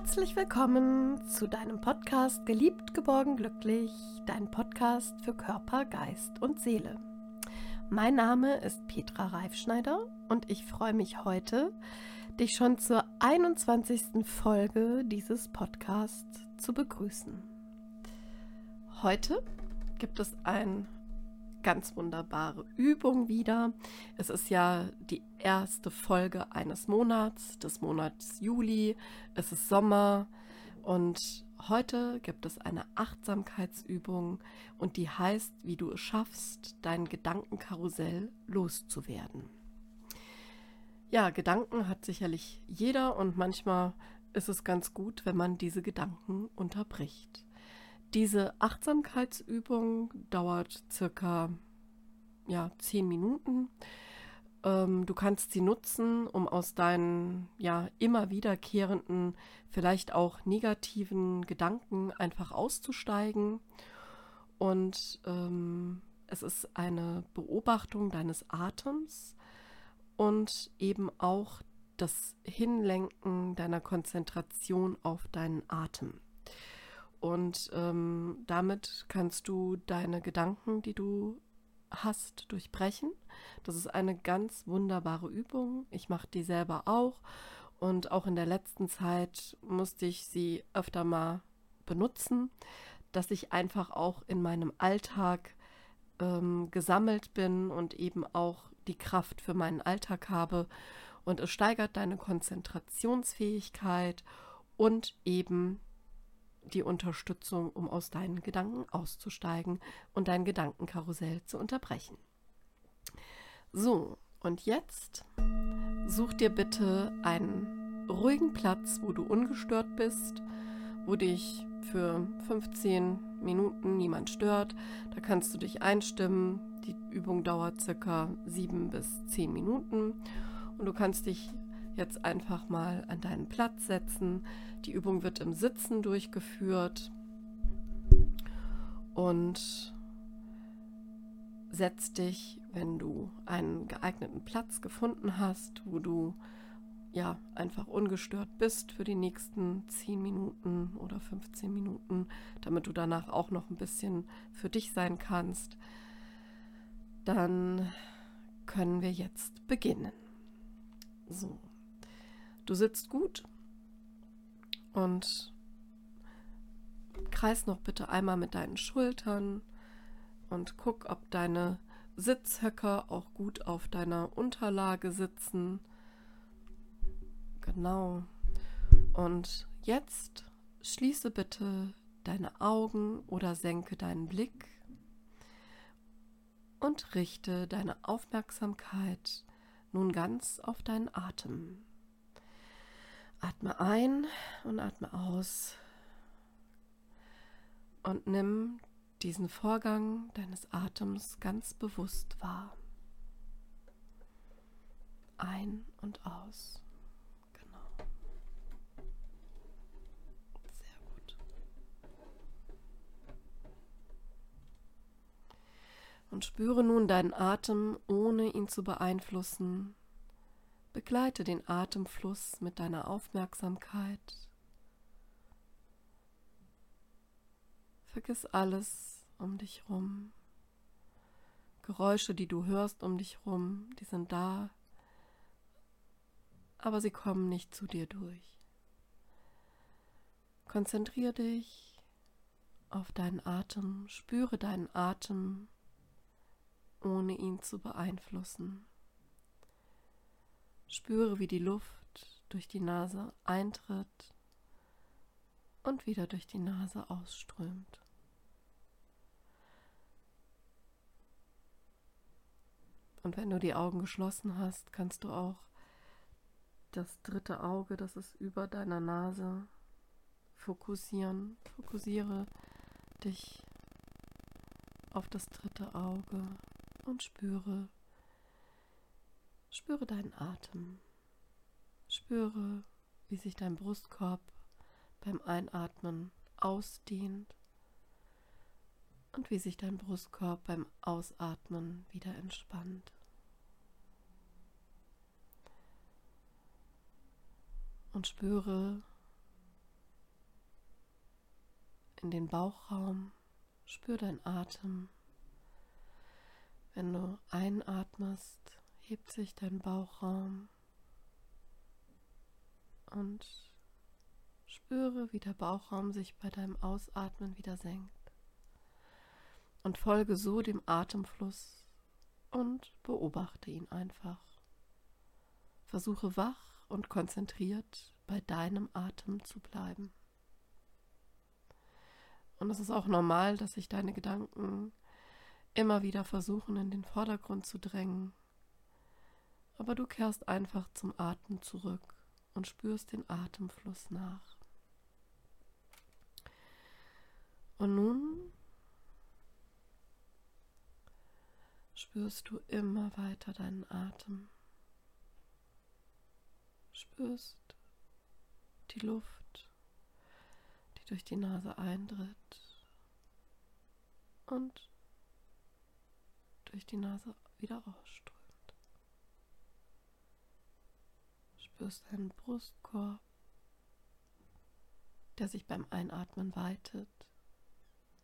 Herzlich willkommen zu deinem Podcast Geliebt, geborgen, glücklich, dein Podcast für Körper, Geist und Seele. Mein Name ist Petra Reifschneider und ich freue mich heute, dich schon zur 21. Folge dieses Podcasts zu begrüßen. Heute gibt es ein ganz wunderbare Übung wieder. Es ist ja die erste Folge eines Monats, des Monats Juli. Es ist Sommer und heute gibt es eine Achtsamkeitsübung und die heißt, wie du es schaffst, dein Gedankenkarussell loszuwerden. Ja, Gedanken hat sicherlich jeder und manchmal ist es ganz gut, wenn man diese Gedanken unterbricht. Diese Achtsamkeitsübung dauert circa ja, zehn Minuten. Ähm, du kannst sie nutzen, um aus deinen ja immer wiederkehrenden, vielleicht auch negativen Gedanken einfach auszusteigen. Und ähm, es ist eine Beobachtung deines Atems und eben auch das Hinlenken deiner Konzentration auf deinen Atem. Und ähm, damit kannst du deine Gedanken, die du hast, durchbrechen. Das ist eine ganz wunderbare Übung. Ich mache die selber auch. Und auch in der letzten Zeit musste ich sie öfter mal benutzen, dass ich einfach auch in meinem Alltag ähm, gesammelt bin und eben auch die Kraft für meinen Alltag habe. Und es steigert deine Konzentrationsfähigkeit und eben die Unterstützung, um aus deinen Gedanken auszusteigen und dein Gedankenkarussell zu unterbrechen. So, und jetzt such dir bitte einen ruhigen Platz, wo du ungestört bist, wo dich für 15 Minuten niemand stört. Da kannst du dich einstimmen. Die Übung dauert circa 7 bis 10 Minuten und du kannst dich jetzt einfach mal an deinen Platz setzen. Die Übung wird im Sitzen durchgeführt und setz dich, wenn du einen geeigneten Platz gefunden hast, wo du ja einfach ungestört bist für die nächsten 10 Minuten oder 15 Minuten, damit du danach auch noch ein bisschen für dich sein kannst, dann können wir jetzt beginnen. So. Du sitzt gut und kreis noch bitte einmal mit deinen Schultern und guck, ob deine Sitzhöcker auch gut auf deiner Unterlage sitzen. Genau. Und jetzt schließe bitte deine Augen oder senke deinen Blick und richte deine Aufmerksamkeit nun ganz auf deinen Atem. Atme ein und atme aus und nimm diesen Vorgang deines Atems ganz bewusst wahr. Ein und aus. Genau. Sehr gut. Und spüre nun deinen Atem, ohne ihn zu beeinflussen, Begleite den Atemfluss mit deiner Aufmerksamkeit. Vergiss alles um dich rum. Geräusche, die du hörst um dich rum, die sind da, aber sie kommen nicht zu dir durch. Konzentriere dich auf deinen Atem, spüre deinen Atem, ohne ihn zu beeinflussen. Spüre, wie die Luft durch die Nase eintritt und wieder durch die Nase ausströmt. Und wenn du die Augen geschlossen hast, kannst du auch das dritte Auge, das ist über deiner Nase, fokussieren. Fokussiere dich auf das dritte Auge und spüre, Spüre deinen Atem. Spüre, wie sich dein Brustkorb beim Einatmen ausdehnt und wie sich dein Brustkorb beim Ausatmen wieder entspannt. Und spüre, in den Bauchraum, spür deinen Atem. Wenn du einatmest, hebt sich dein Bauchraum und spüre, wie der Bauchraum sich bei deinem Ausatmen wieder senkt. Und folge so dem Atemfluss und beobachte ihn einfach. Versuche wach und konzentriert bei deinem Atem zu bleiben. Und es ist auch normal, dass sich deine Gedanken immer wieder versuchen, in den Vordergrund zu drängen. Aber du kehrst einfach zum Atem zurück und spürst den Atemfluss nach. Und nun spürst du immer weiter deinen Atem. Spürst die Luft, die durch die Nase eintritt und durch die Nase wieder ausströmt. Spürst deinen Brustkorb, der sich beim Einatmen weitet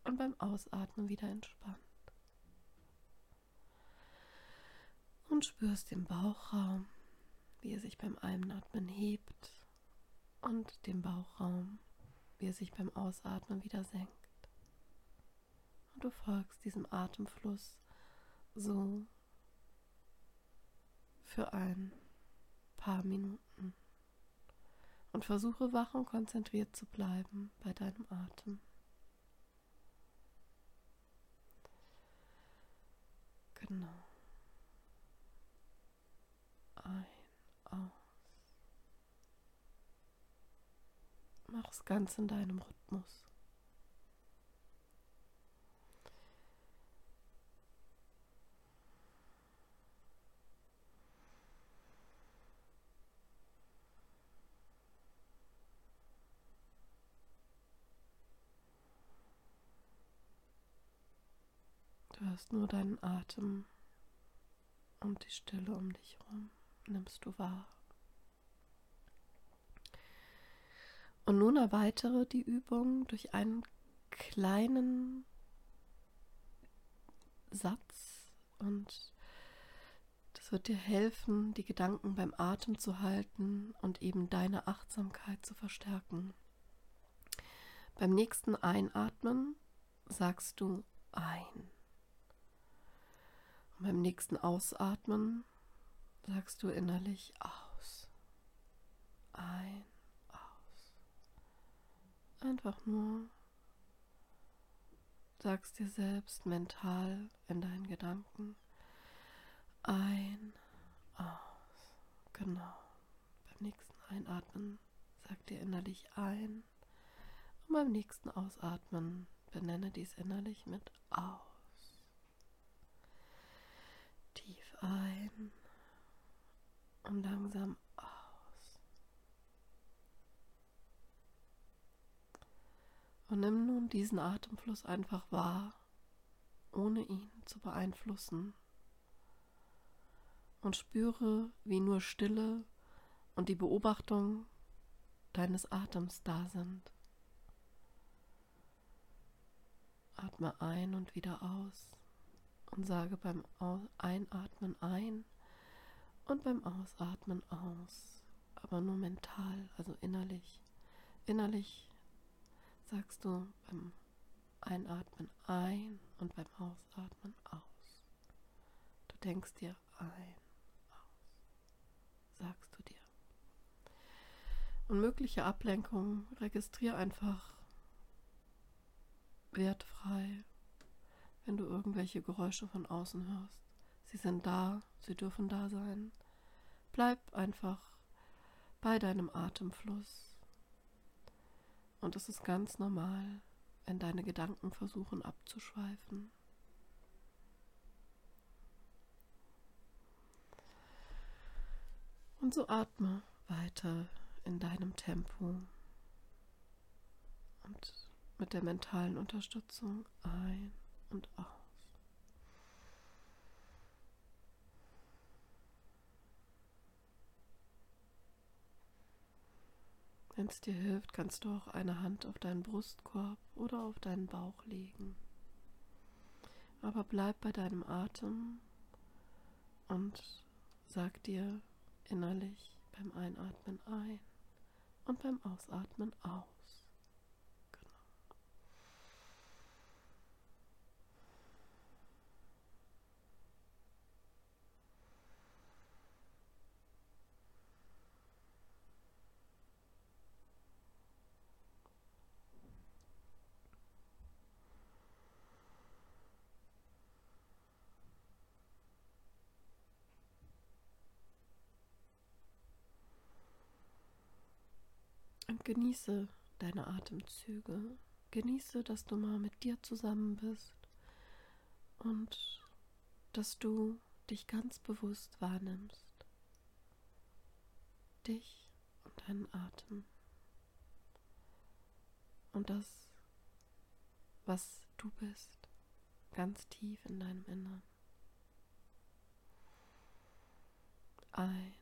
und beim Ausatmen wieder entspannt. Und spürst den Bauchraum, wie er sich beim Einatmen hebt und den Bauchraum, wie er sich beim Ausatmen wieder senkt. Und du folgst diesem Atemfluss so für ein paar Minuten und versuche wach und konzentriert zu bleiben bei deinem Atem. Genau. Ein, aus. Mach es ganz in deinem Rhythmus. Hörst nur deinen Atem und die Stille um dich herum nimmst du wahr. Und nun erweitere die Übung durch einen kleinen Satz und das wird dir helfen, die Gedanken beim Atem zu halten und eben deine Achtsamkeit zu verstärken. Beim nächsten Einatmen sagst du ein. Und beim nächsten Ausatmen sagst du innerlich aus. Ein, aus. Einfach nur sagst dir selbst mental in deinen Gedanken ein, aus. Genau. Beim nächsten Einatmen sag dir innerlich ein und beim nächsten Ausatmen benenne dies innerlich mit aus. Tief ein und langsam aus. Und nimm nun diesen Atemfluss einfach wahr, ohne ihn zu beeinflussen. Und spüre, wie nur Stille und die Beobachtung deines Atems da sind. Atme ein und wieder aus und sage beim Einatmen ein und beim Ausatmen aus. Aber nur mental, also innerlich. Innerlich sagst du beim Einatmen ein und beim Ausatmen aus. Du denkst dir ein, aus, sagst du dir. Und mögliche Ablenkungen registriere einfach wertfrei wenn du irgendwelche Geräusche von außen hörst. Sie sind da, sie dürfen da sein. Bleib einfach bei deinem Atemfluss. Und es ist ganz normal, wenn deine Gedanken versuchen abzuschweifen. Und so atme weiter in deinem Tempo und mit der mentalen Unterstützung ein und aus. Wenn es dir hilft, kannst du auch eine Hand auf deinen Brustkorb oder auf deinen Bauch legen. Aber bleib bei deinem Atem und sag dir innerlich beim Einatmen ein und beim Ausatmen aus. Und genieße deine Atemzüge. Genieße, dass du mal mit dir zusammen bist und dass du dich ganz bewusst wahrnimmst. Dich und deinen Atem. Und das, was du bist, ganz tief in deinem Innern. Ein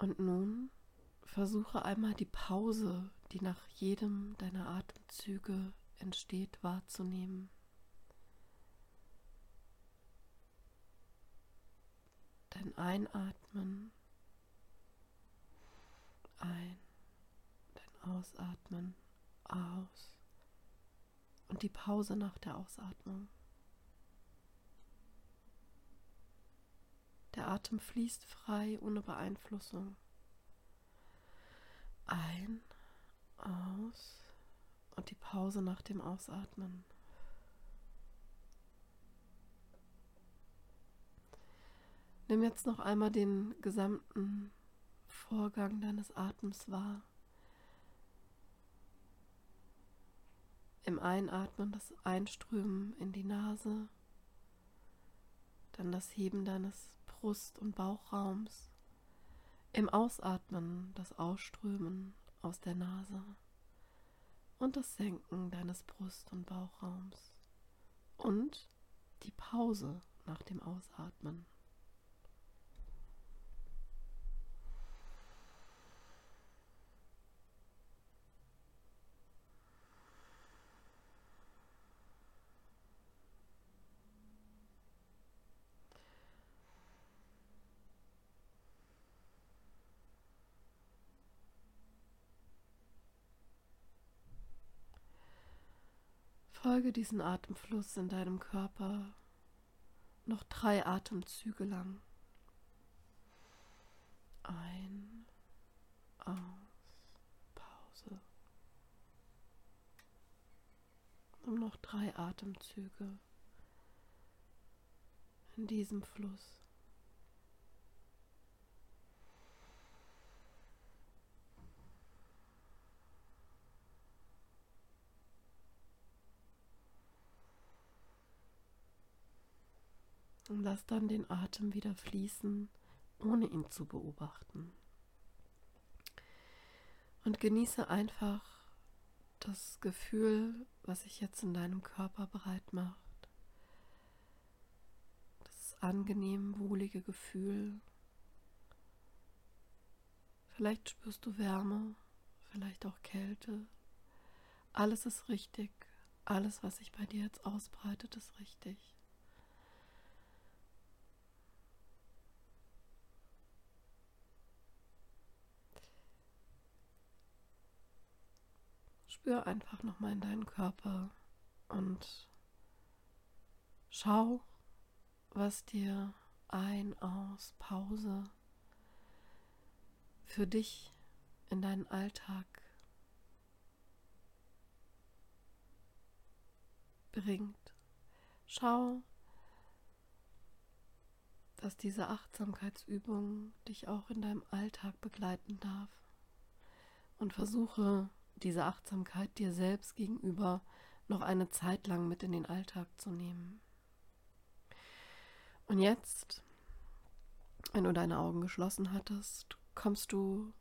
Und nun versuche einmal die Pause, die nach jedem deiner Atemzüge entsteht, wahrzunehmen. Dein Einatmen, ein, dein Ausatmen, aus und die Pause nach der Ausatmung. Der Atem fließt frei, ohne Beeinflussung. Ein, aus und die Pause nach dem Ausatmen. Nimm jetzt noch einmal den gesamten Vorgang deines Atems wahr. Im Einatmen das Einströmen in die Nase, dann das Heben deines Brust- und Bauchraums. Im Ausatmen das Ausströmen aus der Nase und das Senken deines Brust- und Bauchraums und die Pause nach dem Ausatmen. Folge diesen Atemfluss in deinem Körper noch drei Atemzüge lang. Ein, aus, Pause. Und noch drei Atemzüge in diesem Fluss. Und lass dann den Atem wieder fließen, ohne ihn zu beobachten. Und genieße einfach das Gefühl, was sich jetzt in deinem Körper bereit macht. Das angenehm wohlige Gefühl. Vielleicht spürst du Wärme, vielleicht auch Kälte. Alles ist richtig. Alles, was sich bei dir jetzt ausbreitet, ist richtig. Spür einfach nochmal in deinen Körper und schau, was dir ein, aus, Pause für dich in deinen Alltag bringt. Schau, dass diese Achtsamkeitsübung dich auch in deinem Alltag begleiten darf. Und versuche diese Achtsamkeit dir selbst gegenüber noch eine Zeit lang mit in den Alltag zu nehmen. Und jetzt, wenn du deine Augen geschlossen hattest, kommst du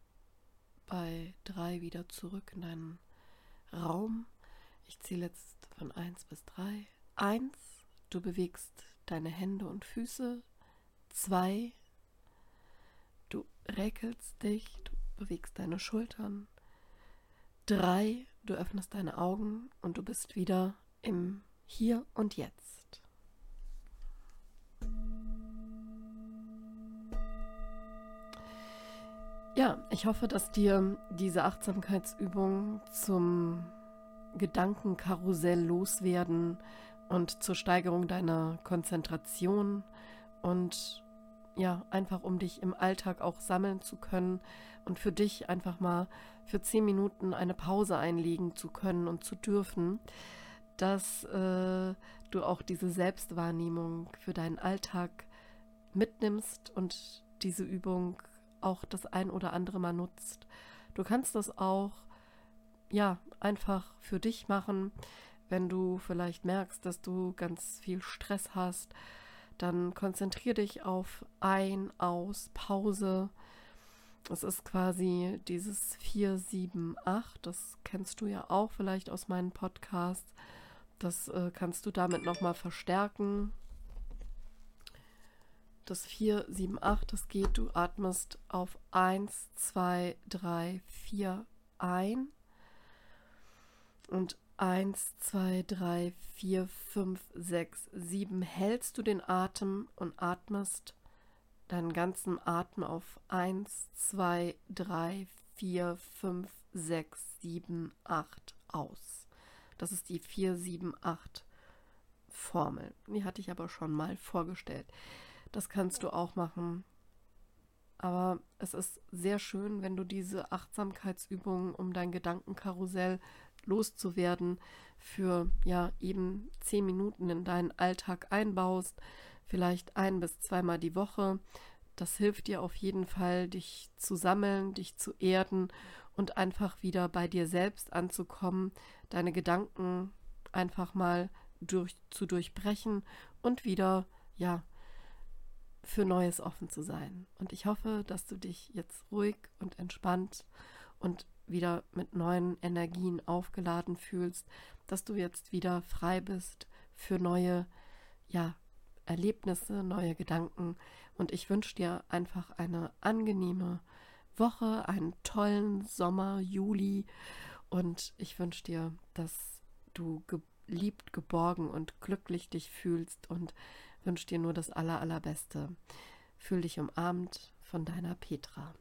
bei drei wieder zurück in deinen Raum. Ich zähle jetzt von eins bis drei. Eins, du bewegst deine Hände und Füße. Zwei, du räkelst dich, du bewegst deine Schultern. Drei, du öffnest deine Augen und du bist wieder im Hier und Jetzt. Ja, ich hoffe, dass dir diese Achtsamkeitsübung zum Gedankenkarussell loswerden und zur Steigerung deiner Konzentration und ja, einfach um dich im Alltag auch sammeln zu können und für dich einfach mal für zehn Minuten eine Pause einlegen zu können und zu dürfen, dass äh, du auch diese Selbstwahrnehmung für deinen Alltag mitnimmst und diese Übung auch das ein oder andere Mal nutzt. Du kannst das auch ja einfach für dich machen, wenn du vielleicht merkst, dass du ganz viel Stress hast, dann konzentriere dich auf ein, aus, Pause, es ist quasi dieses 478, das kennst du ja auch vielleicht aus meinen Podcasts. Das äh, kannst du damit nochmal verstärken. Das 478, das geht, du atmest auf 1, 2, 3, 4 ein. Und 1, 2, 3, 4, 5, 6, 7 hältst du den Atem und atmest deinen ganzen Atem auf 1, 2, 3, 4, 5, 6, 7, 8 aus. Das ist die 4, 7, 8 Formel. Die hatte ich aber schon mal vorgestellt. Das kannst du auch machen. Aber es ist sehr schön, wenn du diese Achtsamkeitsübungen, um dein Gedankenkarussell loszuwerden, für ja eben zehn Minuten in deinen Alltag einbaust vielleicht ein bis zweimal die Woche. Das hilft dir auf jeden Fall, dich zu sammeln, dich zu erden und einfach wieder bei dir selbst anzukommen, deine Gedanken einfach mal durch, zu durchbrechen und wieder, ja, für Neues offen zu sein. Und ich hoffe, dass du dich jetzt ruhig und entspannt und wieder mit neuen Energien aufgeladen fühlst, dass du jetzt wieder frei bist für neue, ja, Erlebnisse, neue Gedanken und ich wünsche dir einfach eine angenehme Woche, einen tollen Sommer, Juli und ich wünsche dir, dass du geliebt, geborgen und glücklich dich fühlst und wünsche dir nur das aller, allerbeste. Fühl dich umarmt von deiner Petra.